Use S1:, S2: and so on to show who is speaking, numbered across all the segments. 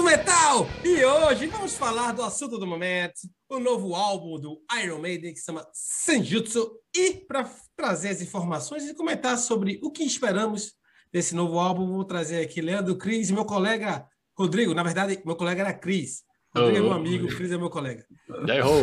S1: do metal! E hoje vamos falar do assunto do momento, o novo álbum do Iron Maiden que se chama Senjutsu. E para trazer as informações e comentar sobre o que esperamos desse novo álbum, vou trazer aqui Leandro Cris e meu colega Rodrigo. Na verdade, meu colega era Cris. Rodrigo é meu amigo, Cris é meu colega.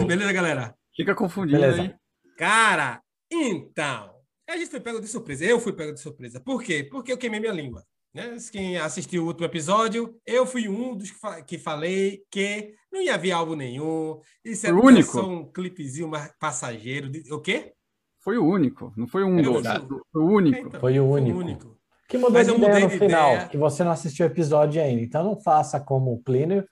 S1: Beleza, galera?
S2: Fica confundido
S1: Beleza.
S2: aí.
S1: Cara, então, a gente foi pego de surpresa. Eu fui pego de surpresa. Por quê? Porque eu queimei minha língua. Né? Quem assistiu o último episódio, eu fui um dos que, fa- que falei que não ia vir álbum nenhum. Isso
S2: Foi o único.
S1: só um clipezinho passageiro. De... O quê?
S2: Foi o único, não foi um
S1: É,
S2: dos.
S1: foi-
S2: Foi o único.
S1: Então,
S3: Foi o único.
S1: único.
S3: Que mudou
S1: Mas
S3: de
S1: eu
S3: ideia
S1: mudei
S3: no
S1: de
S3: final,
S1: ideia.
S3: que você não assistiu o episódio ainda. Então não faça como o Plínio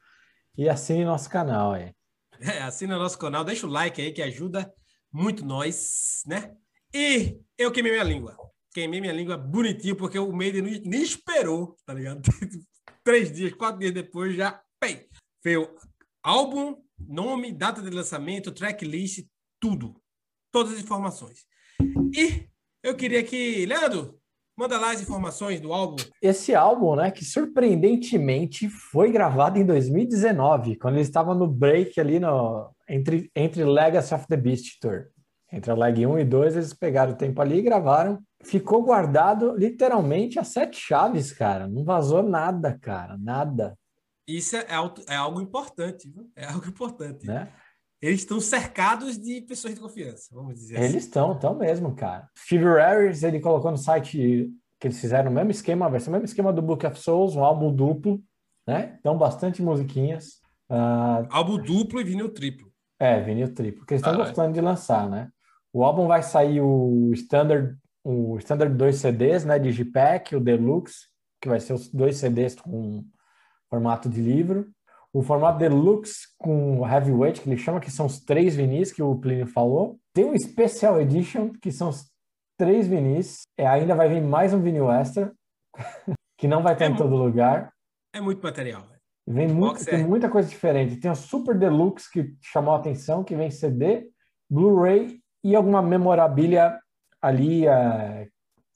S3: e assine nosso canal aí.
S1: É, assina nosso canal, deixa o like aí que ajuda muito nós, né? E eu queimei minha língua. Queimei minha língua bonitinho, porque o Maiden nem, esperou, tá ligado? Três dias, quatro dias depois já, pei, veio álbum, nome, data de lançamento, tracklist, tudo. Todas as informações. E eu queria que, Leandro, manda lá as informações do álbum.
S3: Esse álbum, né, que surpreendentemente foi gravado em 2019, quando ele estava no break ali no, entre, entre Legacy of the Beast Tour. Entre a Leg 1 e 2, eles pegaram o tempo ali e gravaram. Ficou guardado literalmente a sete chaves, cara. Não vazou nada, cara. Nada,
S1: Isso é, é algo importante, viu? É algo importante.
S3: né?
S1: Eles estão cercados de pessoas de confiança, vamos dizer assim.
S3: Eles estão, estão mesmo, cara. Steve Harris, ele colocou no site que eles fizeram o mesmo esquema, vai ser o mesmo esquema do Book of Souls, um álbum duplo, né? Então, bastante musiquinhas. Ah,
S1: Álbum duplo e vinil triplo.
S3: é, vinil triplo, porque eles estão
S2: Ah, é.
S3: gostando de lançar, né? O álbum vai sair o Standard, o Standard 2 CDs, né? Digipack, o Deluxe, que vai ser os dois CDs com formato de livro. O formato Deluxe com Heavyweight, que ele chama, que são os três vinis que o Plínio falou. Tem um Special Edition, que são os três vinis. É, ainda vai vir mais um vinil extra, que não vai estar
S1: É
S3: em
S1: mu-
S3: todo lugar.
S1: É muito material.
S3: Vem muito, tem
S1: é.
S3: muita coisa diferente. Tem o Super Deluxe, que chamou a atenção, que vem CD, Blu-ray e alguma memorabilia ali, eh,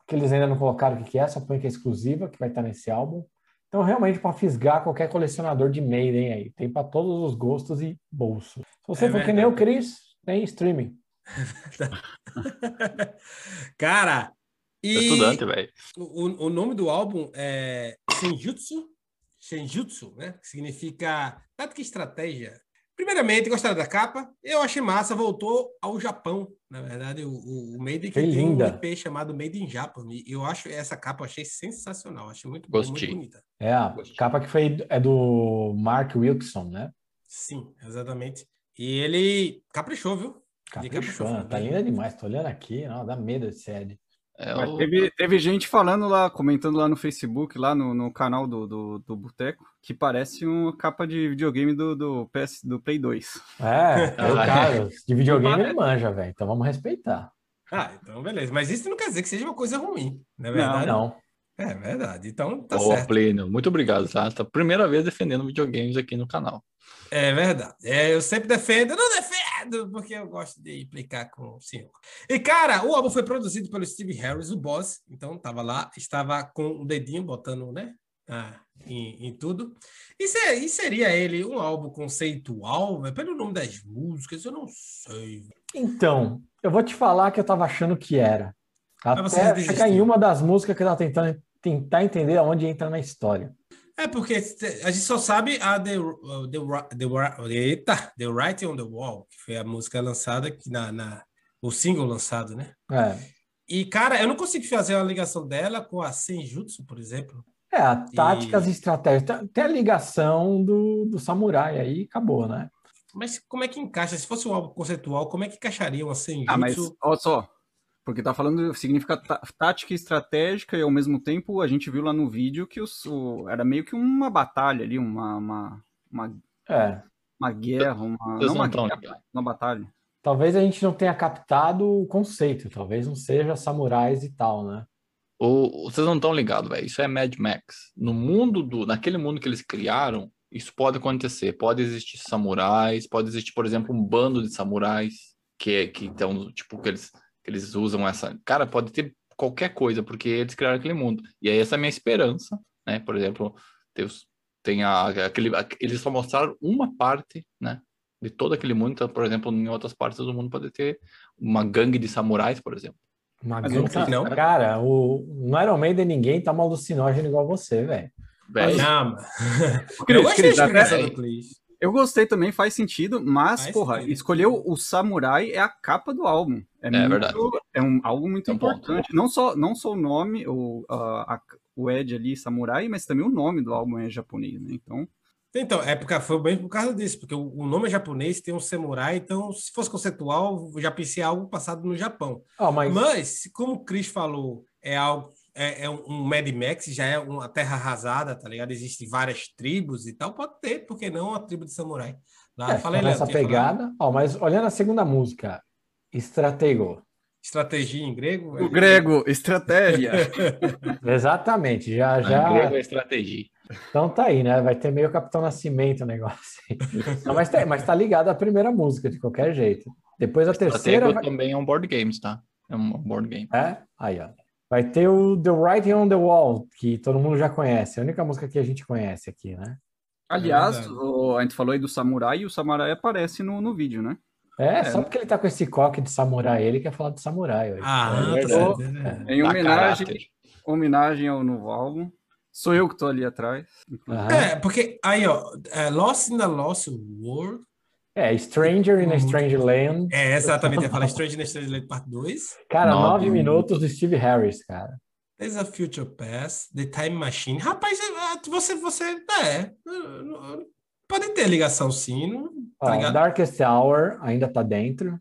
S3: que eles ainda não colocaram o que que é, só põe que é exclusiva, que vai estar nesse álbum. Então, realmente, para fisgar qualquer colecionador de Maiden aí. Tem para todos os gostos e bolso. Se você
S1: É
S3: for que nem o. Chris, tem streaming.
S1: Cara, e
S2: estudante, velho.
S1: o, o nome do álbum é Senjutsu, Senjutsu, né? Que significa tática e estratégia. Primeiramente, gostaram da capa? Eu achei massa, voltou ao Japão, na verdade, o, o, o Maiden que
S3: Que
S1: tem
S3: linda.
S1: um EP chamado Made in Japan. E eu acho essa capa, eu achei sensacional, achei muito boa, muito
S2: Gostei.
S1: bonita.
S3: É, a
S2: Gostei.
S3: capa que foi é do Mark Wilson, né?
S1: Sim, exatamente. E ele caprichou, viu?
S3: Caprichou,
S1: caprichou,
S3: né? tá
S1: bem.
S3: linda demais. Tô olhando aqui, não, dá medo de ser.
S2: É, o-
S4: teve, teve gente falando lá, comentando lá no Facebook, lá no, no canal do, do, do Boteco, que parece uma capa de videogame do, do, PS, do Play 2.
S3: É, é o. Carlos. De videogame ele manja, velho. Então vamos respeitar.
S1: Ah, então beleza. Mas isso não quer dizer que seja uma coisa ruim, não é verdade?
S3: Não.
S1: É verdade. Então tá
S2: Ô,
S1: certo.
S2: Plínio, muito obrigado, tá? Tá primeira vez defendendo videogames aqui no canal.
S1: É verdade. É, eu sempre defendo, eu não defendo, porque eu gosto de implicar com o senhor. E, cara, o álbum foi produzido pelo Steve Harris, o boss. Então, tava lá, estava com o dedinho botando, né? ah, em, em tudo. E, se- e seria ele um álbum conceitual, velho? Pelo nome das músicas, eu não sei.
S3: Então, eu vou te falar que eu tava achando que era.
S1: Mas
S3: Até chegar em uma das músicas que eu tava tentando tentar entender aonde entra na história.
S1: É porque a gente só sabe a The, the, the, the, eita, the Writing on the Wall, que foi a música lançada aqui na, na o single lançado, né?
S3: É,
S1: E, cara, eu não consigo fazer uma ligação dela com a Senjutsu, por exemplo.
S3: é a táticas
S1: E-
S3: e estratégias. Tem a ligação do, do samurai aí, acabou, né?
S1: Mas como é que encaixa? Se fosse um álbum conceitual, como é que encaixaria uma Senjutsu?
S4: Ah, mas olha só, porque tá falando, significa tá- tática estratégica e ao mesmo tempo a gente viu lá no vídeo que os, o- era meio que uma batalha ali, uma, uma, uma,
S3: É.
S4: uma guerra, uma, não uma guerra, uma batalha.
S3: Talvez a gente não tenha captado o conceito, talvez não seja samurais e tal, né?
S2: O, vocês não estão ligados, velho. Isso é Mad Max. No mundo do, naquele mundo que eles criaram, isso pode acontecer. Pode existir samurais, pode existir, por exemplo, um bando de samurais que é- que estão, tipo, que eles, que eles usam essa. Cara, pode ter qualquer coisa, porque eles criaram aquele mundo. E aí essa é a minha esperança, né? Por exemplo, os Tem a, aquele, a- eles só mostraram uma parte, né? De todo aquele mundo. Então, por exemplo, em outras partes do mundo pode ter uma gangue de samurais, por exemplo.
S3: Uma
S4: Mas
S3: grande-
S1: não não.
S3: Cara, o... no Iron Maiden ninguém toma alucinógeno igual você, velho.
S1: Não, gostei da explicação do.
S4: Eu gostei também, faz sentido, mas,
S1: Faz
S4: porra,
S1: sentido.
S4: escolheu o samurai é a capa do álbum. É,
S2: É
S4: muito-
S2: verdade.
S4: É um, algo muito
S2: É um
S4: importante. Não só, não só o nome, o, a- a- o Ed ali, samurai, mas também o nome do álbum é japonês, né? Então,
S1: Então, é porque foi bem por causa disso, porque o, o nome é japonês, tem um samurai, então, se fosse conceitual, eu já pensei algo passado no Japão.
S3: Ó, mas
S1: Mas, como o Chris falou, é algo. É, é um Mad Max, já é uma terra arrasada, tá ligado? Existem várias tribos e tal. Pode ter, por que não, uma tribo de samurai. Lá,
S3: é,
S1: falei,
S3: nessa
S1: Leandro, tinha falado.
S3: pegada. Ó, mas olhando a segunda música, Estratego.
S1: Estratégia em grego. é-
S4: o grego, estratégia.
S3: Exatamente, já,
S2: em
S3: já.
S2: grego é estratégia.
S3: Então tá aí, né? Vai ter meio Capitão Nascimento o negócio. Não, mas, tá, mas tá ligado à primeira música, de qualquer jeito. Depois a terceira.
S2: Stratego
S3: Vai...
S2: também é um board games, tá? É um board game.
S3: É? Aí, ó. Vai ter o The Writing on the Wall, que todo mundo já conhece. É a única música que a gente conhece aqui, né?
S4: Aliás,
S1: verdade.
S4: o- a gente falou aí do samurai e o samurai aparece no, no vídeo, né?
S3: É, só porque ele tá com esse coque de samurai, ele quer falar de samurai hoje.
S1: Ah,
S2: É
S1: tá é.
S4: Em homenagem,
S2: caráter.
S4: homenagem ao novo álbum. Sou eu que tô ali atrás.
S3: Aham.
S1: É, porque aí, ó, é, Lost in the Lost World.
S3: É, Stranger in a
S1: Uhum.
S3: Strange Land.
S1: É, exatamente, eu falei Strange in a Strange Land Parte 2.
S3: Cara,
S2: Nove
S3: nove minutos do Steve Harris, cara.
S1: There's a Future Past, The Time Machine. Rapaz, é, você, você, é, pode ter ligação sim, não- tá
S3: Ó? Darkest Hour ainda tá dentro.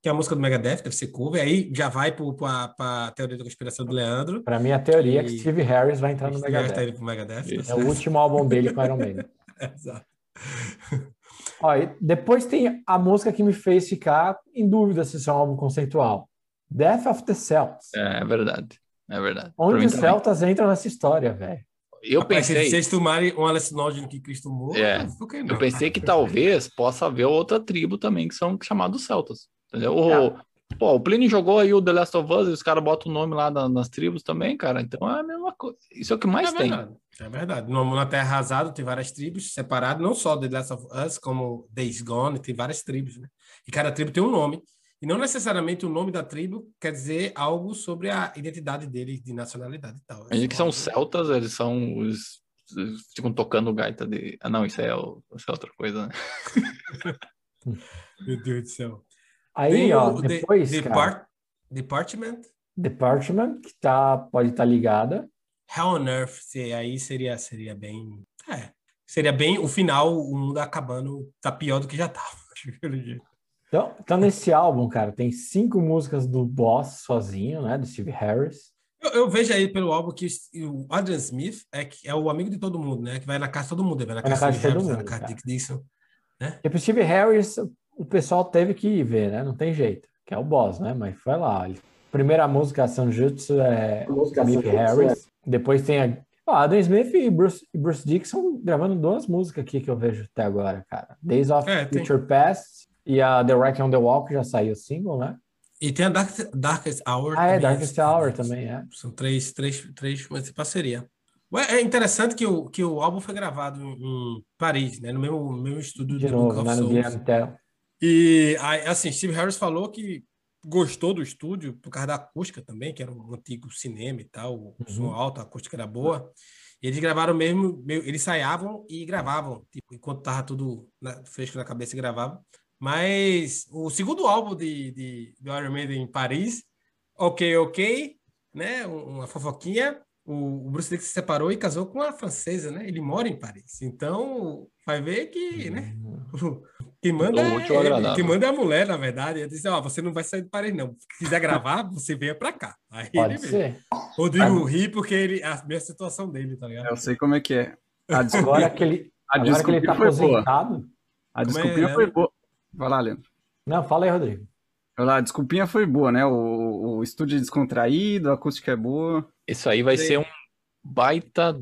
S1: Que é a música do Megadeth, deve ser cover. Aí já vai pro, pra, pra teoria da conspiração do Leandro.
S3: Pra mim, a teoria é que
S1: E-
S3: Steve Harris vai entrar no
S1: tá
S3: Megadeth.
S1: indo pro Megadeth. tá
S2: Isso.
S3: É o último álbum dele com Iron Maiden.
S1: Exato.
S3: Ó, e depois tem a música que me fez ficar em dúvida se isso é um álbum conceitual. Death of the Celts.
S2: É verdade. É verdade.
S3: Onde os. Celtas entram nessa história, velho.
S2: Eu
S1: Rapaz, se
S2: pensei,
S1: vocês tomarem um alucinógeno que Cristo tomou,
S2: É.
S1: por que
S2: eu pensei que talvez possa haver outra tribo também que são chamados celtas. Entendeu?
S3: É.
S2: pô, o Pliny jogou aí o The Last of Us e os caras botam o nome lá na- nas tribos também, cara. Então é a mesma coisa. Isso é o que mais
S1: é
S2: tem.
S1: verdade. É verdade. No, na Terra Arrasada tem várias tribos separadas, não só The Last of Us, como Days Gone, tem várias tribos, né? E cada tribo tem um nome. E não necessariamente o nome da tribo quer dizer algo sobre a identidade deles, de nacionalidade e tal.
S2: A gente que são celtas, eles são os. eles ficam tocando gaita de. Ah, não, isso é, o- isso é outra coisa, né?
S1: Meu Deus do céu.
S3: Aí,
S1: Tem
S3: ó,
S1: o
S3: depois, cara,
S1: Depart- Department,
S3: Department, que tá, pode estar ligada.
S1: Hell on Earth, se- aí seria, seria bem. É. Seria bem o final, o mundo acabando, tá pior do que já tava. jeito.
S3: Então, então, nesse álbum, cara, tem cinco músicas do Boss sozinho, né? Do Steve Harris.
S1: Eu, eu vejo aí pelo álbum que o Adrian Smith é, que- é o amigo de todo mundo, né? Que vai na casa de todo mundo. Vai na
S3: Vai na
S1: casa,
S3: casa de todo
S1: Harris, vai
S3: mundo,
S1: na casa
S3: cara.
S1: de Dick Dixon.
S3: E pro Steve Harris, o pessoal teve que ir ver, né? Não tem jeito, que é o boss, né? Mas foi lá. Ele- Primeira música, Sanjutsu, é Steve Harris. Depois tem a. Ó, Adam Smith e Bruce, e Bruce Dixon gravando duas músicas aqui que eu vejo até agora, cara. Days of
S1: É, tem.
S3: Future Past e a The Wreck on the Wall, que já saiu o single, né?
S1: E tem a Dark, Darkest Hour.
S3: Ah, é,
S1: também,
S3: Darkest Hour também, é.
S1: São três, três, três mas de parceria. Ué, É interessante que o, que o álbum foi gravado em, em Paris, né? No mesmo, mesmo estúdio
S3: De
S1: do
S3: novo,
S1: Book
S3: né?
S1: of
S3: No
S1: Souls. E assim, Steve Harris falou que gostou do estúdio por causa da acústica também, que era um antigo cinema e tal, o som
S3: Uhum.
S1: alto, a acústica era boa. E eles gravaram mesmo, eles ensaiavam e gravavam, tipo, enquanto tava tudo na- fresco na cabeça, gravavam. Mas o segundo álbum de, de, do Iron Maiden em Paris, Ok, Ok, né? um- Uma fofoquinha. O, o Bruce Lee se separou e casou com uma francesa, né? Ele mora em Paris. Então, vai ver que, né? Quem manda,
S2: Do
S1: é quem manda é a mulher, na verdade. Ele disse, ó, você não vai sair de Paris, não. Se quiser gravar, você venha pra cá. Aí
S3: Pode
S1: ele veio.
S3: ser.
S1: Rodrigo ri porque ele, a mesma situação dele, tá ligado?
S4: Eu sei como é que é. A
S3: Agora
S4: desculpinha,
S3: que ele,
S4: a
S3: agora que ele tá
S4: foi boa.
S3: aposentado.
S4: A
S1: é,
S4: desculpinha foi
S1: Leandro?
S4: boa. Vai lá, Leandro.
S3: Não, fala aí, Rodrigo.
S4: Vai lá, a desculpinha foi boa, né? O, o estúdio é descontraído, a acústica é boa.
S2: Isso aí vai
S1: Sim.
S2: ser um baita,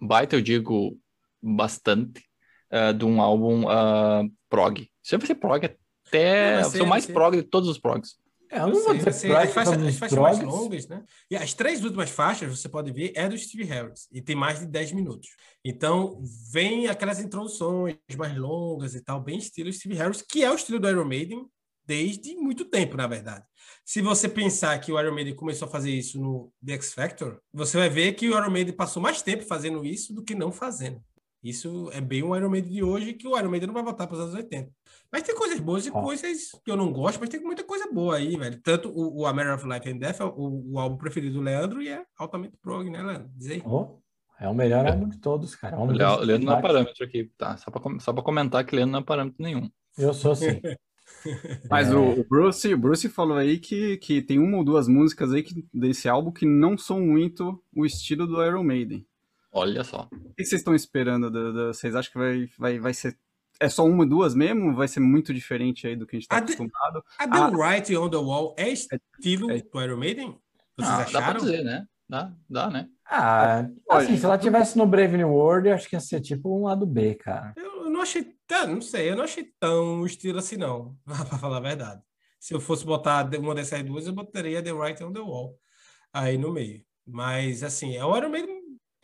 S2: baita, eu digo, bastante, ah, de um álbum ah, prog. Aí vai ser prog até.
S1: Vai
S2: Vai
S1: ser,
S2: ser o
S1: vai
S2: mais prog de todos os progs.
S3: É, eu não vou
S1: sei,
S3: dizer
S1: você-
S3: que
S1: as faixas,
S3: são
S1: as faixas mais longas, né? E as três últimas faixas, você pode ver, é do Steve Harris. E tem mais de 10 minutos. Então, vem aquelas introduções mais longas e tal, bem estilo Steve Harris, que é o estilo do Iron Maiden desde muito tempo, na verdade. Se você pensar que o Iron Maiden começou a fazer isso no The X Factor, você vai ver que o Iron Maiden passou mais tempo fazendo isso do que não fazendo. Isso é bem o Iron Maiden de hoje, que o Iron Maiden não vai voltar para os anos 80. Mas tem coisas boas e coisas que eu não gosto, mas tem muita coisa boa aí, velho. Tanto o, o A Matter of Life and Death é o, o álbum preferido do Leandro e é altamente prog, né, Leandro? Diz aí.
S3: Oh, é o melhor álbum de todos, cara. É um
S2: O
S3: dos
S2: Leo- o Leandro não é parâmetro aqui, tá? Só pra comentar que Leandro não é parâmetro nenhum.
S3: Eu sou assim.
S4: Mas
S3: É.
S4: o, o Bruce, o Bruce falou aí que, que tem uma ou duas músicas aí que, desse álbum que não são muito o estilo do Iron Maiden.
S2: Olha só.
S4: O que vocês estão esperando? da- da- vocês acham que vai, vai, vai ser. É só uma ou duas mesmo? Vai ser muito diferente aí do que a gente tá
S1: A de-
S4: acostumado?
S1: A The
S4: Ah.
S1: Writing on the Wall é estilo
S4: é-
S1: do Iron Maiden? Vocês
S2: Ah, dá pra
S1: acharam?
S2: dizer, né? Dá, dá, né?
S3: Ah,
S4: Olha,
S3: assim, se ela tivesse no Brave New World, eu acho que ia ser tipo um lado B, cara.
S1: Eu, eu não achei tão, não sei, eu não achei tão estilo assim, não, pra falar a verdade. Se eu fosse botar uma dessas duas, eu botaria The Writing on the Wall aí no meio. Mas, assim, é o Iron Maiden,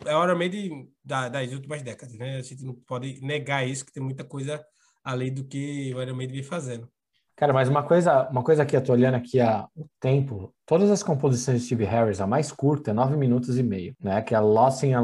S1: é o Iron Maiden da- das últimas décadas, né? A gente não pode negar isso, que tem muita coisa além do que o Iron Maiden vem fazendo.
S3: Cara, mas uma coisa, uma coisa que eu tô olhando aqui, a, o tempo, todas as composições de Steve Harris, a mais curta é 9 minutos e meio, né? Que é Lost in a,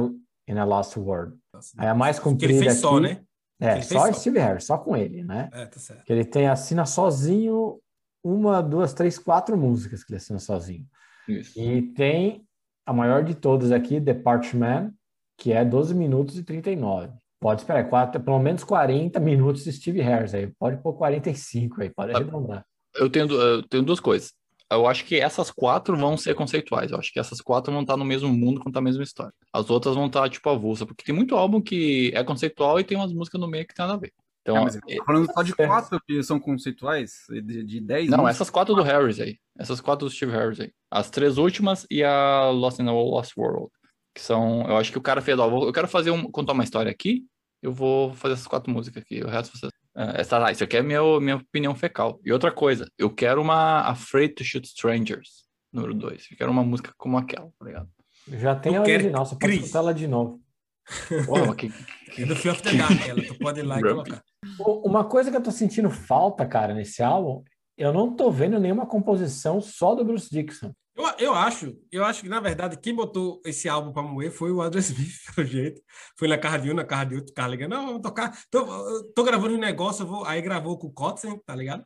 S3: in a Lost World. Aí a mais
S1: que ele
S3: comprida
S1: fez
S3: aqui,
S1: só, né?
S3: é,
S1: Ele
S3: só
S1: só.
S3: Steve Harris, só com ele, né?
S1: É, tá certo.
S3: Que ele tem, assina sozinho uma, duas, três, quatro músicas que ele assina sozinho.
S2: Isso.
S3: E tem a maior de todas aqui, The Parchman, que é 12 minutos e 39. Pode esperar, quatro, pelo menos 40 minutos de Steve Harris aí. Pode pôr 45 aí, pode
S2: Ah.
S3: arredondar.
S2: Eu tenho, eu tenho duas coisas. Eu acho que essas quatro vão ser conceituais. Eu acho que essas quatro vão estar no mesmo mundo, contar a mesma história. As outras vão estar, tipo, avulsa, porque tem muito álbum que é conceitual e tem umas músicas no meio que tem nada a ver. Então,
S4: Ah, mas
S2: é-
S4: eu tô falando só de quatro que são conceituais? De, de dez
S2: não,
S4: músicas?
S2: essas quatro do Harris aí. Essas quatro do Steve Harris aí. As três últimas e a Lost in a Lost World. Que são. Eu acho que o cara fez, ó, eu quero fazer um, contar uma história aqui. Eu vou fazer essas quatro músicas aqui. O resto vocês. É, essa, ah, isso aqui é minha, minha opinião fecal. E outra coisa, eu quero uma Afraid to Shoot Strangers, número dois. Eu quero uma música como aquela, tá ligado?
S3: Já tem a original, você pode escutar ela de novo.
S2: Porra, mas que,
S1: É do Fear of the Dark, ela. Tu pode ir lá e colocar.
S3: Uma coisa que eu tô sentindo falta, cara, nesse álbum, eu não tô vendo nenhuma composição só do Bruce Dixon.
S1: Eu, eu acho, eu acho que, na verdade, quem botou esse álbum pra moer foi o Andrew Smith, pelo jeito. Foi na casa de um, na casa de outro, cara ligando, não, vamos tocar. Tô, tô gravando um negócio, eu vou... aí gravou com o Kotzen, tá ligado?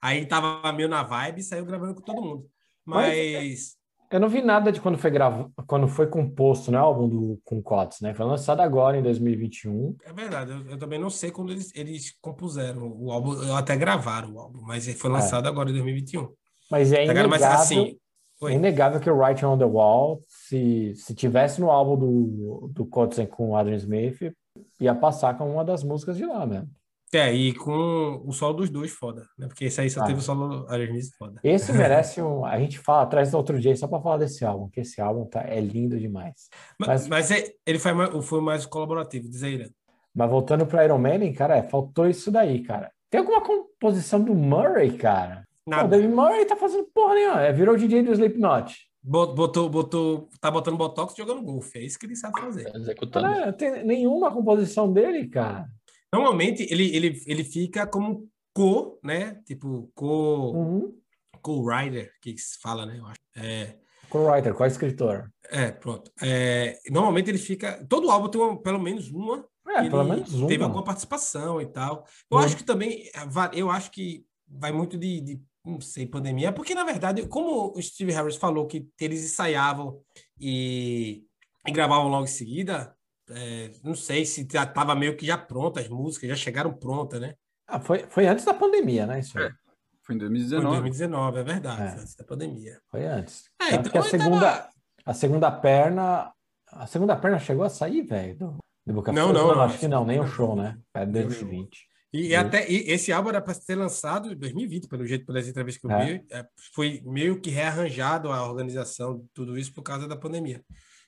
S1: Aí tava meio na vibe e saiu gravando com todo mundo. Mas.
S3: Eu não vi nada de quando foi gravo... quando foi composto, né, o álbum do com Cots, né? Foi lançado agora em 2021.
S1: É verdade, eu, eu também não sei quando eles, eles compuseram o álbum, ou até gravaram o álbum, mas foi lançado agora em 2021.
S3: Mas é
S1: Tá ligado? Mas
S3: inegável,
S1: assim.
S3: é inegável que o Writing on the Wall, se, se tivesse no álbum do, do Kotzen com o Adrian Smith, ia passar com uma das músicas de lá mesmo.
S1: É, e com o solo dos dois, foda, né? Porque esse aí só
S3: Ah.
S1: teve o solo Aerosmith, foda.
S3: Esse merece um. A gente fala atrás do outro dia só para falar desse álbum, que esse álbum tá, é lindo demais.
S1: Mas,
S3: Mas-
S1: mas é- ele foi mais, foi mais colaborativo, diz aí, né?
S3: Mas voltando para Iron Maiden, cara, é, faltou isso daí, cara. Tem alguma composição do Murray, cara? Pô, o
S1: Nada.
S3: David Murray tá fazendo porra nenhuma. É, virou o DJ do Slipknot.
S1: Bot- Botou, botou, tá botando botox jogando golfe, é isso que ele sabe fazer.
S2: Tá executando.
S3: Cara, não tem nenhuma composição dele, cara.
S1: Normalmente ele, ele, ele fica como co, né? Tipo, co,
S3: Uhum.
S1: co-writer, que se fala, né? Eu acho. É,
S3: Co-writer, qual escritor?
S1: é pronto. É, normalmente ele fica. Todo álbum tem uma- pelo menos uma
S3: É, pelo menos uma.
S1: teve alguma participação e tal. Eu
S3: Hum.
S1: acho que também, eu acho que vai muito de, de, não sei, pandemia, porque na verdade, como o Steve Harris falou que eles ensaiavam e, e gravavam logo em seguida, é, não sei se já estava meio que já pronta as músicas, já chegaram prontas, né?
S3: Ah, foi, foi antes da pandemia, né? Isso.
S4: É. Foi em
S1: Foi em
S4: 2019.
S1: 2019, é verdade,
S3: É.
S1: antes da pandemia.
S3: Foi antes.
S1: É, então
S3: que a segunda,
S1: tava-
S3: a segunda perna. A segunda perna chegou a sair, velho, do, do of
S1: Não,
S3: Souls?
S1: não, não.
S3: acho que não, nem o show, né? É
S1: Nem o
S3: 2020.
S1: E, e até e esse álbum era para ser lançado em 2020, pelo jeito, pelas entrevistas que eu
S3: É.
S1: vi. É, foi meio que rearranjado a organização de tudo isso por causa da pandemia,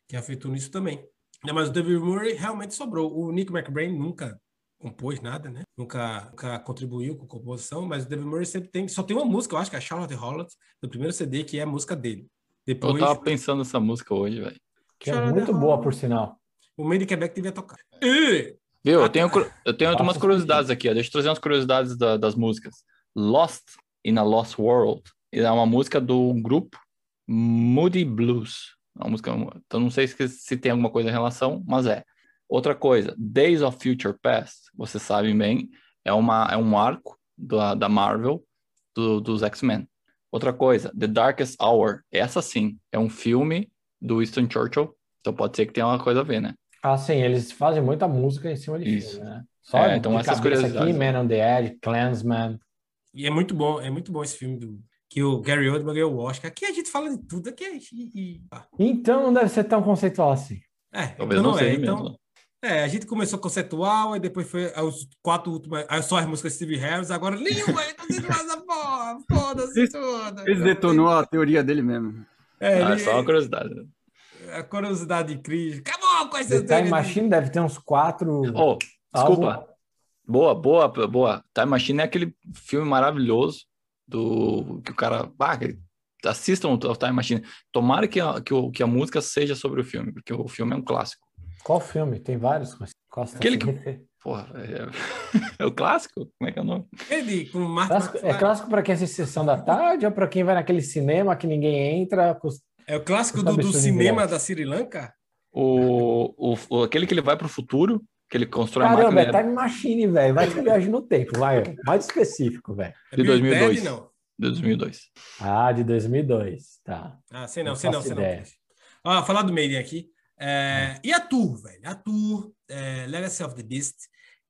S1: que afetou nisso também. É, Mas o David Murray realmente sobrou. O Nick McBrain nunca compôs nada, né? Nunca, nunca contribuiu com composição, mas o David Murray sempre tem, só tem uma música, eu acho que é a Charlotte Holland, do primeiro CD, que é a música dele. Depois,
S2: Eu tava pensando nessa música hoje, velho.
S3: Que é
S1: Charlotte
S3: muito
S1: Holland.
S3: boa, por sinal.
S1: o meio de Quebec devia tocar. E,
S2: Viu?
S1: Ah,
S2: Eu tenho, eu tenho
S3: Faça
S2: umas
S3: os
S2: curiosidades aqui, ó. Deixa eu trazer umas curiosidades da- das músicas. Lost in a Lost World é uma música do grupo Moody Blues. Uma música, então não sei se, se tem alguma coisa em relação, mas é. Outra coisa, Days of Future Past, vocês sabem bem, é, uma, é um arco da, da Marvel do- dos X-Men. Outra coisa, The Darkest Hour, essa sim, é um filme do Winston Churchill, então pode ser que tenha uma coisa a ver, né?
S3: Ah, sim, eles fazem muita música em cima de
S2: Isso.
S3: filme, né? Só
S2: É, então essas
S3: cabeça aqui,
S2: curiosidades.
S3: Man on the Edge, Clansman.
S1: e é muito bom, é muito bom esse filme do, que o Gary Oldman ganhou o Oscar. Aqui a gente fala de tudo, aqui é...
S3: Então não deve ser tão conceitual assim.
S1: É,
S2: Talvez
S1: então
S2: não
S1: é. Então. É, a gente começou conceitual, e depois foi os quatro últimas, aí só as músicas de Steve Harris, agora nenhuma é conceituosa, porra, foda-se
S4: Ele-
S1: tudo.
S4: Ele detonou a teoria dele mesmo.
S1: É,
S2: Ah,
S1: ele,
S2: só uma curiosidade. né?
S1: a curiosidade de Cris. Acabou com essa
S3: The Time Machine deve ter uns quatro.
S2: Oh, desculpa.
S3: álbum-
S2: Boa, boa, boa. Time Machine é aquele filme maravilhoso do que o cara. Ah, que- assistam o Time Machine. Tomara que a, que, o- que a música seja sobre o filme, porque o filme é um clássico.
S3: Qual filme? Tem vários. mas Costa
S2: Aquele
S3: se
S2: que-
S3: refer-
S2: Porra, é, é o clássico? Como é que é o nome?
S1: Ele com o
S3: Clássico- é clássico para quem assiste Sessão da Tarde ou para quem vai naquele cinema que ninguém entra? cus-
S1: É o clássico do, do cinema da Sri Lanka?
S2: O, o, o- aquele que ele vai pro futuro, que ele constrói a
S3: Caramba,
S2: máquina
S3: é Time Machine, velho. Vai que viagem no tempo, vai. Mais específico, velho.
S1: É
S2: De
S1: Bill
S2: 2002.
S1: Ted, não.
S2: de 2002.
S3: Ah, de 2002, tá.
S1: Ah, sei não,
S3: Não
S1: sei não, sei não. Ó, falar do Maiden aqui. É, e a Tour, velho? A Tour, é, Legacy of the Beast,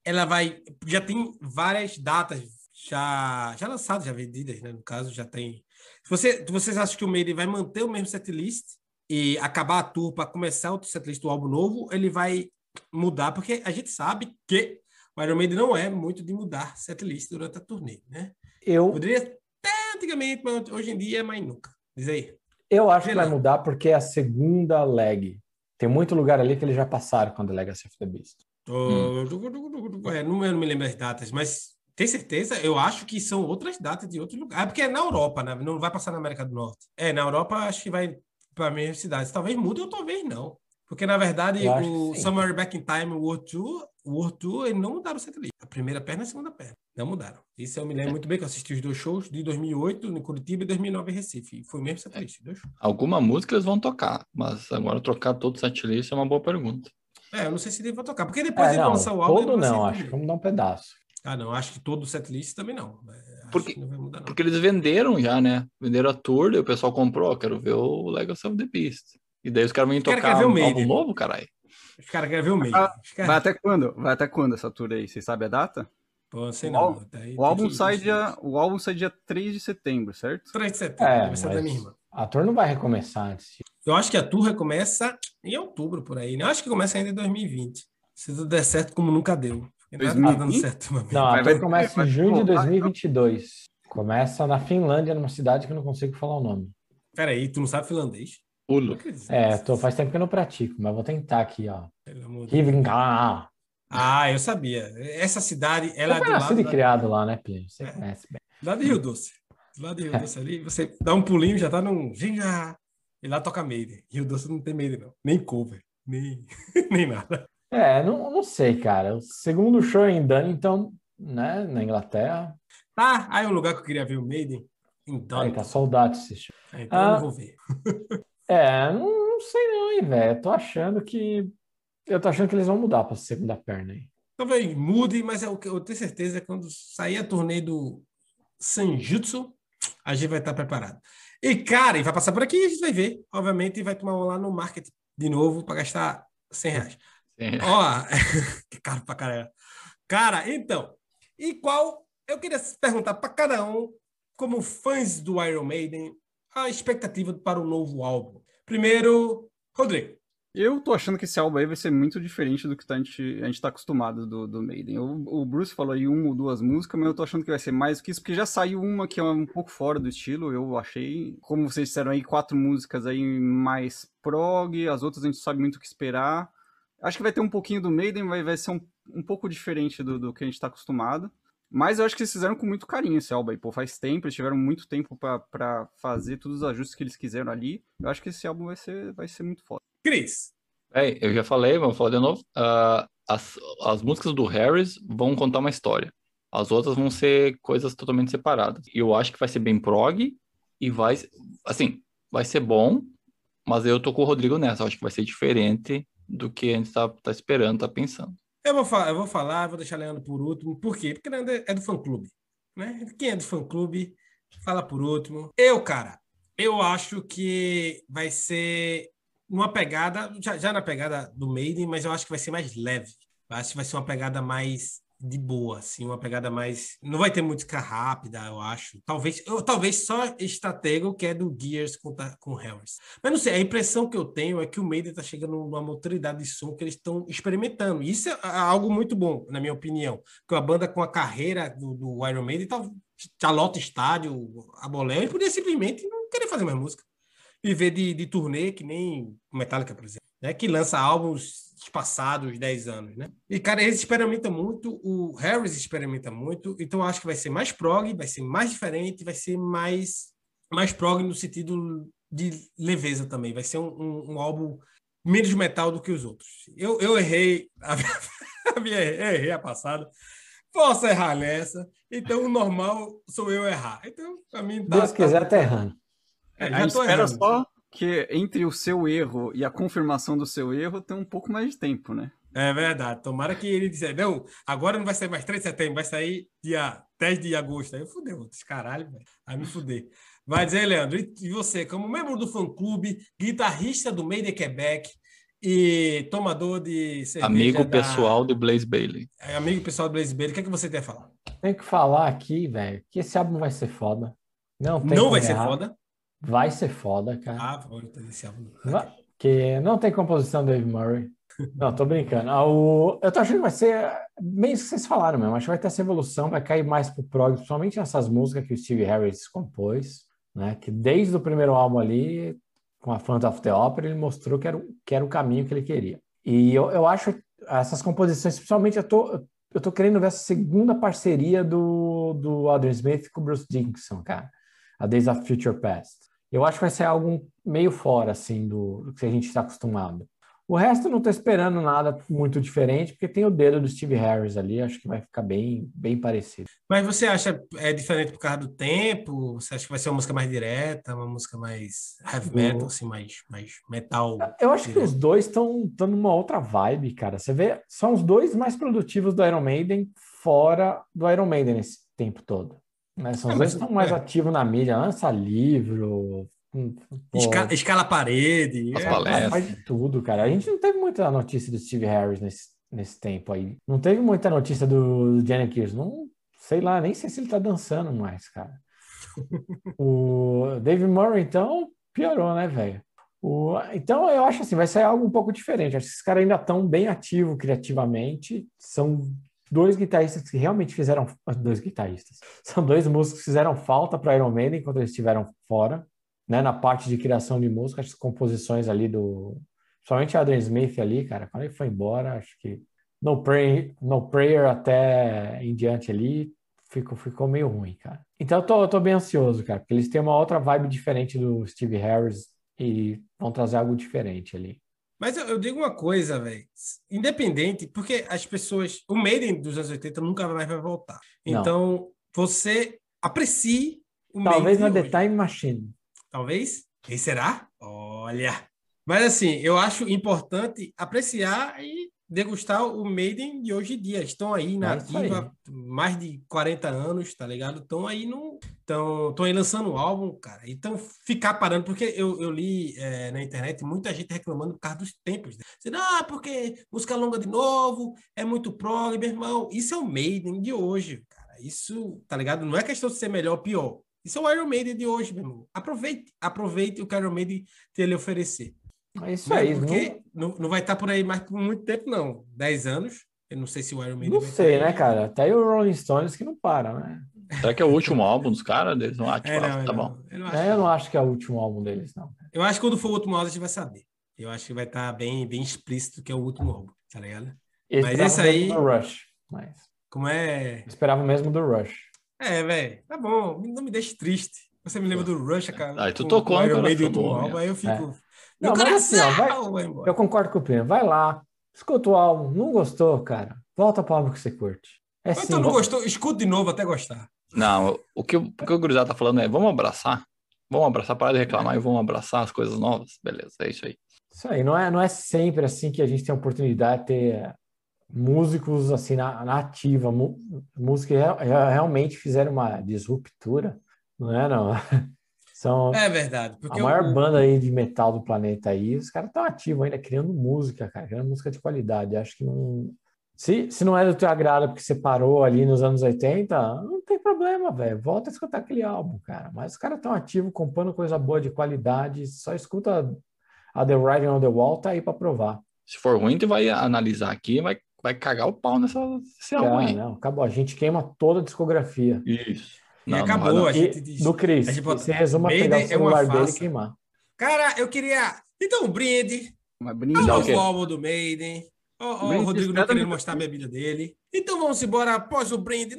S1: ela vai. Já tem várias datas já, já lançadas, já vendidas, né? No caso, já tem. Você, vocês acham que o Maiden vai manter o mesmo setlist e acabar a tour para começar outro setlist do álbum novo, ele vai mudar, porque a gente sabe que o Iron Maiden não é muito de mudar setlist durante a turnê, né?
S3: Eu,
S1: Poderia até antigamente, mas hoje em dia é mais nunca. Diz aí.
S3: eu acho que vai mudar porque é a segunda leg. Tem muito lugar ali que eles já passaram com a The Legacy of the Beast.
S1: Oh, é, não, eu não me lembro as datas, mas tem certeza? Eu acho que são outras datas de outro lugar. É porque é na Europa, né? Não vai passar na América do Norte. É, na Europa acho que vai para as mesmas cidades. Talvez mude ou talvez não. Porque, na verdade, o. Somewhere Back in Time World Tour, o World Tour, eles não mudaram o setlist. A primeira perna e a segunda perna. Não mudaram. Isso eu me lembro muito bem, que eu assisti os dois shows de 2008 em Curitiba e 2009 em Recife. E Foi o mesmo setlist, dois shows.
S2: Alguma música eles vão tocar, mas agora trocar todo o setlist é uma boa pergunta.
S1: É, eu não sei se eles vão tocar. Porque depois
S3: É,
S1: eles vão
S3: não,
S1: lançar o álbum...
S3: todo
S1: ele
S3: não, acho que vamos dar um pedaço.
S1: Ah, não, acho que todo o setlist também não. É, Acho
S2: Porque-
S1: que não vai mudar, não.
S2: Porque eles venderam já, né? Venderam a tour, daí o pessoal comprou, quero ver o Legacy of the Beast. E daí os caras vêm
S1: caras
S2: tocar
S1: o
S2: um álbum novo, caralho.
S1: Os caras querem ver o meio. Caras-
S4: Vai até quando? Vai até quando essa tour aí? Vocês sabem a data?
S1: Pô, sei
S4: o
S1: não.
S4: álbum- O álbum, sai dia, o álbum sai dia 3 de setembro, certo?
S1: 3 de setembro,
S3: É,
S1: aniversário da
S3: mas
S1: minha irmã.
S3: a tour não vai recomeçar antes.
S1: Eu acho que a tour recomeça em outubro, por aí. né? Eu acho que começa ainda em 2020. Se tudo der certo, como nunca deu. Nada tá dando
S4: 2020?
S1: certo.
S3: Não, a
S4: Vai-
S3: tour
S4: vai-
S3: começa
S4: vai
S3: em junho de
S4: voltar,
S3: 2022. Começa na Finlândia, numa cidade que eu não consigo falar o nome.
S1: Peraí, tu não sabe finlandês?
S2: Ulo.
S1: Não acredito.
S3: É, tô, faz tempo que eu não pratico, mas vou tentar aqui, ó.
S1: Pelo amor de Deus.
S3: Rivinga.
S1: Ah, eu sabia. Essa cidade, ela é
S3: Você
S1: do
S3: foi nascido
S1: lado,
S3: e
S1: da,
S3: criado lá, né?
S1: É.
S3: Você conhece bem.
S1: do lado de Rio Doce. Do lado de Rio Doce ali, você dá um pulinho, já tá num... E lá toca Maiden. Rio Doce não tem Maiden, não. Nem cover. Nem, nem nada.
S3: É, não, não sei, cara. O segundo show é em Dunnington, né, na Inglaterra.
S1: Ah, aí é um lugar que eu queria ver o Maiden. Então,
S3: Aí tá soldado esse show.
S1: então eu
S3: Ah.
S1: não vou ver.
S3: É, não, não sei não, hein, velho. Tô achando que... Eu tô achando que eles vão mudar pra segunda perna aí.
S1: Talvez mude, mas eu, eu tenho certeza que quando sair a turnê do Sanjutsu, a gente vai estar preparado. E, cara, e vai passar por aqui e a gente vai ver. Obviamente, e vai tomar um lá no market de novo para gastar 100 reais.
S2: É.
S1: Ó, que caro pra caralho. Cara, então, e qual... Eu queria perguntar para cada um, como fãs do Iron Maiden, a expectativa para o novo álbum. Primeiro, Rodrigo.
S4: Eu tô achando que esse álbum aí vai ser muito diferente do que tá- a gente, a gente tá acostumado do, do Maiden. O, o Bruce falou aí uma ou duas músicas, mas eu tô achando que vai ser mais que isso, porque já saiu uma que é um pouco fora do estilo, eu achei. Como vocês disseram aí, quatro músicas aí mais prog, as outras a gente sabe muito o que esperar. Acho que vai ter um pouquinho do Maiden, vai, vai ser um, um pouco diferente do, do que a gente tá acostumado. Mas eu acho que eles fizeram com muito carinho esse álbum aí, pô. Faz tempo, eles tiveram muito tempo para fazer todos os ajustes que eles quiseram ali. Eu acho que esse álbum vai ser, vai ser muito foda.
S1: Cris.
S2: É, eu já falei, vamos falar de novo. Uh, as, as músicas do Harris vão contar uma história. As outras vão ser coisas totalmente separadas. E eu acho que vai ser bem prog e vai, assim, vai ser bom, mas eu tô com o Rodrigo nessa. Eu acho que vai ser diferente do que a gente tá, tá esperando, tá pensando.
S1: Eu vou, falar, eu vou falar, vou deixar Leandro por último. Por quê? Porque Leandro é do fã-clube. Né? Quem é do fã-clube, fala por último. Eu, cara, eu acho que vai ser uma pegada, já, já na pegada do Maiden, mas eu acho que vai ser mais leve. Eu acho que vai ser uma pegada mais de boa, assim, uma pegada mais. Não vai ter música rápida, eu acho. Talvez, talvez só Estratego, que é do Gears com, com Harris. Mas não sei, a impressão que eu tenho é que o Maiden está chegando numa maturidade de som que eles estão experimentando. Isso é algo muito bom, na minha opinião. Que a banda com a carreira do, do Iron Maiden tá, já lota estádio, a bolé, e podia simplesmente não querer fazer mais música. Viver de, de turnê, que nem Metallica, por exemplo, né? que lança álbuns passados 10 anos, né? E, cara, eles experimentam muito, o Harris experimenta muito, então acho que vai ser mais prog, vai ser mais diferente, vai ser mais, mais prog no sentido de leveza também, vai ser um, um, um álbum menos metal do que os outros. Eu, eu errei a minha, a minha errei a passada, posso errar nessa, então o normal sou eu errar. Então, pra mim...
S3: Tá, Deus tá, quiser, tá errando.
S4: É, já a gente espera errando. só que entre o seu erro e a confirmação do seu erro tem um pouco mais de tempo, né?
S1: É verdade. Tomara que ele disser, não, agora não vai sair mais 3 de setembro, vai sair dia 10 de agosto. Aí eu fudeu, caralho, velho. Aí me fudei. Vai dizer, Leandro, e você, como membro do fã-clube, guitarrista do Made Quebec e tomador de
S2: cerveja Amigo da... pessoal do Blaze Bailey.
S1: É, amigo pessoal do Blaze Bailey, o que, é que você tem a falar?
S3: Tem que falar aqui, velho, que esse álbum vai ser foda. Não,
S1: não vai ser foda?
S3: Vai ser foda, cara.
S1: Ah, vou esse álbum.
S3: Que não tem composição do Dave Murray. Não, tô brincando. Ah, o... Eu tô achando que vai ser meio que vocês falaram mesmo. Acho que vai ter essa evolução, vai cair mais pro prog, principalmente nessas músicas que o Steve Harris compôs, né? Que desde o primeiro álbum ali, com a Phantom of the Opera, ele mostrou que era, que era o caminho que ele queria. E eu, eu acho essas composições, principalmente eu tô, eu tô querendo ver essa segunda parceria do, do Adrian Smith com o Bruce Dickinson, cara. A Days of Future Past eu acho que vai ser algo meio fora, assim, do, do que a gente está acostumado. O resto eu não estou esperando nada muito diferente, porque tem o dedo do Steve Harris ali, acho que vai ficar bem, bem parecido.
S1: Mas você acha é diferente por causa do tempo? Você acha que vai ser uma música mais direta, uma música mais heavy metal, assim, mais, mais metal?
S3: Eu acho direto. que os dois estão numa outra vibe, cara. Você vê, são os dois mais produtivos do Iron Maiden fora do Iron Maiden esse tempo todo. Né? São é, os dois que estão mais é. ativos na mídia, lança livro,
S1: hum, Escala, escala parede,
S3: é, faz de tudo, cara. A gente não teve muita notícia do Steve Harris nesse, nesse tempo aí. Não teve muita notícia do, do Janet Kears. Não sei lá, nem sei se ele tá dançando mais, cara. o Dave Murray, então, piorou, né, velho? Então, eu acho assim, vai ser algo um pouco diferente. Acho que esses caras ainda estão bem ativos criativamente. São dois guitarristas que realmente fizeram. Dois guitarristas. São dois músicos que fizeram falta para Iron Maiden enquanto eles estiveram fora, né? Na parte de criação de música, as composições ali do. Somente Adrian Smith ali, cara, quando ele foi embora, acho que No Prayer, no prayer até em diante ali ficou, ficou meio ruim, cara. Então eu tô, eu tô bem ansioso, cara, porque eles têm uma outra vibe diferente do Steve Harris e vão trazer algo diferente ali.
S1: Mas eu, eu digo uma coisa, velho. Independente, porque as pessoas. O Maiden dos anos 80 nunca mais vai voltar. Não. Então, você aprecie
S3: o Talvez na The Time Machine.
S1: Talvez? Quem será? Olha. Mas assim, eu acho importante apreciar e degustar o Maiden de hoje em dia. Estão aí na ativa mais de 40 anos, tá ligado? Estão aí no. Estão aí lançando um álbum, cara. Então, ficar parando, porque eu, eu li é, na internet muita gente reclamando por causa dos tempos. Né? Dizendo, ah, porque música longa de novo, é muito prog, meu irmão. Isso é o Maiden de hoje, cara. Isso, tá ligado? Não é questão de ser melhor ou pior. Isso é o Iron Maiden de hoje, meu irmão. Aproveite, aproveite o que o Iron Maiden tem a lhe oferecer.
S3: É isso Mas aí.
S1: Porque não... não, não vai estar por aí mais por muito tempo, não. 10 anos. Eu não sei se o Iron Maiden.
S3: Não sei, né, cara? Até o Rolling Stones que não para, né?
S2: Será que é o último álbum dos caras? Eles não, ah, tipo, é, não, tá não. bom.
S3: Eu não, é, eu não acho que é o último álbum deles, não.
S1: Eu acho que quando for o último álbum a gente vai saber. Eu acho que vai estar bem, bem explícito que é o último álbum, tá ligado?
S3: Eu
S1: Mas esse aí-
S3: do Rush. Mas
S1: Como é.
S3: eu esperava mesmo do Rush.
S1: É, velho, tá bom, não me deixe triste. Você me lembra do Rush, cara.
S2: Aí tu
S1: com-
S2: tocou
S1: com
S2: no
S1: Iron Maiden
S2: coração do
S1: álbum, aí eu fico.
S3: É. Não, mas assim, ó, vai-
S1: coração.
S3: Eu concordo com o Primo. Vai lá, escuta o álbum. Não gostou, cara? Volta pro álbum que você curte. É
S1: Mas
S3: sim.
S1: tu não gostou, escuta de novo até gostar.
S2: Não, o que, o que o Gurizada tá falando é, vamos abraçar. Vamos abraçar, parar de reclamar e vamos abraçar as coisas novas. Beleza, é isso aí.
S3: Isso aí, não é, não é sempre assim que a gente tem a oportunidade de ter músicos assim na, na ativa, mu- músicos que real- real- realmente fizeram uma disruptura, não é não? São
S1: É verdade.
S3: a maior
S1: o-
S3: banda aí de metal do planeta aí, os caras estão ativos ainda, criando música, cara, criando música de qualidade. Acho que não... Se, se não é do teu agrado porque você parou ali nos anos 80, não tem problema, velho. Volta a escutar aquele álbum, cara. Mas os caras estão ativos, compondo coisa boa de qualidade. Só escuta a The Writing on the Wall, tá aí pra provar.
S2: Se for ruim, tu vai analisar aqui e vai, vai cagar o pau nessa, nesse álbum aí.
S3: não, acabou. A gente queima toda a discografia.
S2: Isso.
S1: E
S2: Não, não
S1: acabou,
S2: vai não.
S1: a
S3: E
S1: gente diz.
S3: do Chris,
S1: a gente bota-
S3: você resuma
S1: Maiden
S3: pegar o
S1: é
S3: celular dele e queimar.
S1: Cara, eu queria. Então, brinde.
S4: Mas
S1: O
S4: brinde.
S2: Dá o
S1: novo álbum do Maiden. Ó, ó, o Rodrigo não querendo mostrar a bebida dele. Então vamos embora após o brinde.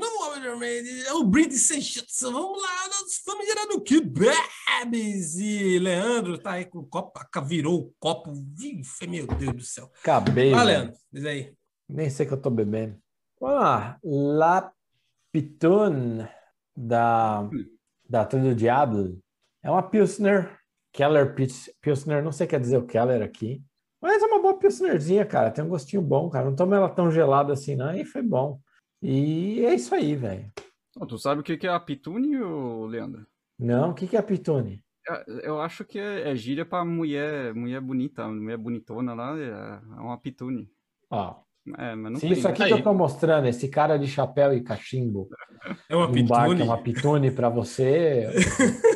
S1: Maiden. É o brinde sem chance. Vamos lá, nós estamos gerando que bebes. E Leandro tá aí com o copo. Virou o copo. Ih, meu Deus do céu.
S3: Acabei. Velho.
S1: Leandro. Diz aí.
S3: Nem sei que eu tô bebendo. Vamos lá. La Pitone da, da Tour do Diablo é uma Pilsner. Keller Pils- Pilsner, não sei o que quer dizer o Keller aqui. Mas é uma boa Pilsnerzinha, cara. Tem um gostinho bom, cara. Não toma ela tão gelada assim, não. E foi bom. E é isso aí, velho.
S4: Tu sabe o que é a pitune, Leandro?
S3: Não, o que é a Pitone?
S4: É- Eu acho que é, é gíria pra mulher, mulher bonita, mulher bonitona lá, é é uma pitune.
S3: Ó,
S4: É, mas não
S3: se
S4: tem.
S3: isso aqui
S2: Aí.
S3: que eu tô mostrando, esse cara de chapéu e cachimbo,
S1: É uma
S3: um bar que
S1: pitune.
S3: é uma Pitone pra você,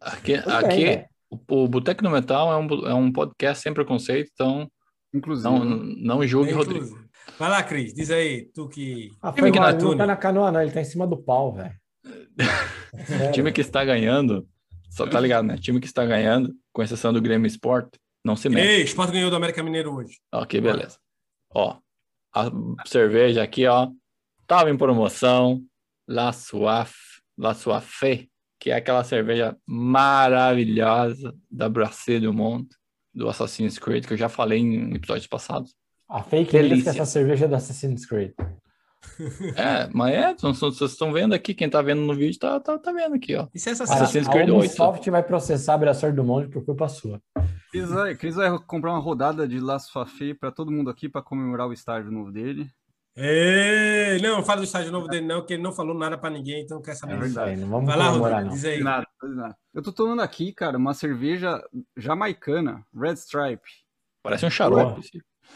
S2: Aqui,
S3: tudo bem,
S2: aqui
S3: velho.
S2: O, o Boteco no Metal é um, é um podcast sem preconceito, então
S4: Inclusive.
S2: não, não julgue,
S1: É,
S2: Rodrigo.
S1: Vai lá, Cris. Diz aí. Tu que.
S3: Ah,
S2: Time que na
S3: ele não tá na canoa, não. Ele tá em cima do pau, velho. É.
S2: Time que está ganhando, só tá ligado, né? Time que está ganhando, com exceção do Grêmio Sport, não se mexe.
S1: Ei, Sport ganhou do América Mineiro hoje.
S2: Ok, beleza. Ó, a cerveja aqui, ó, tava em promoção, La Soif, La Soifé, que é aquela cerveja maravilhosa da Brasserie du Monde, do Assassin's Creed, que eu já falei em episódios passados.
S3: A fake news que
S2: Delícia.
S3: essa cerveja é do Assassin's Creed.
S2: É, mas é, vocês estão vendo aqui, quem tá vendo no vídeo tá, tá, tá vendo aqui, ó.
S1: Isso é essa
S2: Assassin's
S3: a, a
S2: Creed 8.
S3: Ubisoft vai processar a Braçor do Monde por culpa sua.
S4: Cris vai, Cris vai comprar uma rodada de Las Fafé pra todo mundo aqui pra comemorar o estágio novo dele.
S1: Ei, não, fala do estágio novo dele, não, que ele não falou nada pra ninguém, então não quer saber
S4: É
S3: aí, não vamos
S1: Vai lá, Rodrigo,
S3: não.
S1: diz aí.
S4: Nada, nada. Eu tô tomando aqui, cara, uma cerveja jamaicana, Red Stripe.
S2: Parece um xarope.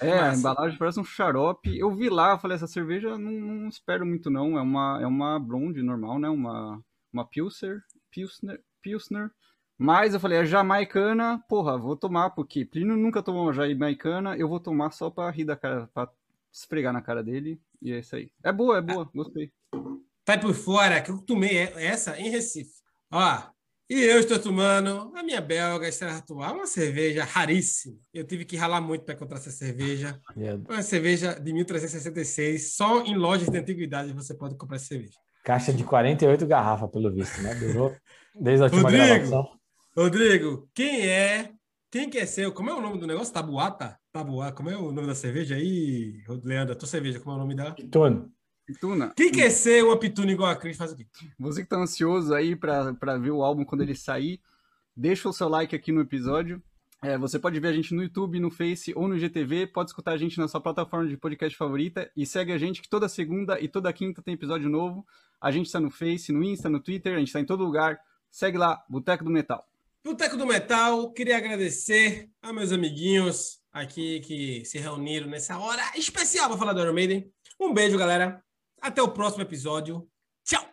S4: É, a
S1: Massa.
S4: embalagem parece um xarope. Eu vi lá, falei, essa cerveja não, não espero muito não. É uma, é uma blonde normal, né? Uma, uma Pilsner, Pilsner, Pilsner. Mas eu falei, é jamaicana, porra, vou tomar, porque Plínio nunca tomou uma jamaicana, eu vou tomar só pra rir da cara, pra esfregar na cara dele. E é isso aí. É boa, é boa, gostei.
S1: Tá por fora, que eu tomei essa em Recife. Ó, e eu estou tomando a minha belga Estrela Atual, uma cerveja raríssima. Eu tive que ralar muito para encontrar essa cerveja.
S3: Deus.
S1: Uma cerveja de 1366, só em lojas de antiguidade você pode comprar essa cerveja.
S3: Caixa de 48 garrafas, pelo visto, né? Durou desde a última
S1: Rodrigo.
S3: gravação.
S1: Rodrigo, quem é? Quem quer ser? Como é o nome do negócio? Tabuata? Tabuá, como é o nome da cerveja aí, Leandro? A tua cerveja, como é o nome dela?
S3: Pitone.
S4: Tuna,
S1: Quem quer ser uma pituna igual a Cris faz o quê?
S4: você que tá ansioso aí pra, pra ver o álbum quando ele sair, deixa o seu like aqui no episódio. É, você pode ver a gente no YouTube, no Face ou no GTV. Pode escutar a gente na sua plataforma de podcast favorita. E segue a gente que toda segunda e toda quinta tem episódio novo. A gente está no Face, no Insta, no Twitter, a gente está em todo lugar. Segue lá, Boteco do Metal.
S1: Boteco do Metal, queria agradecer a meus amiguinhos aqui que se reuniram nessa hora especial para falar do Iron Maiden. Um beijo, galera. Até o próximo episódio. Tchau!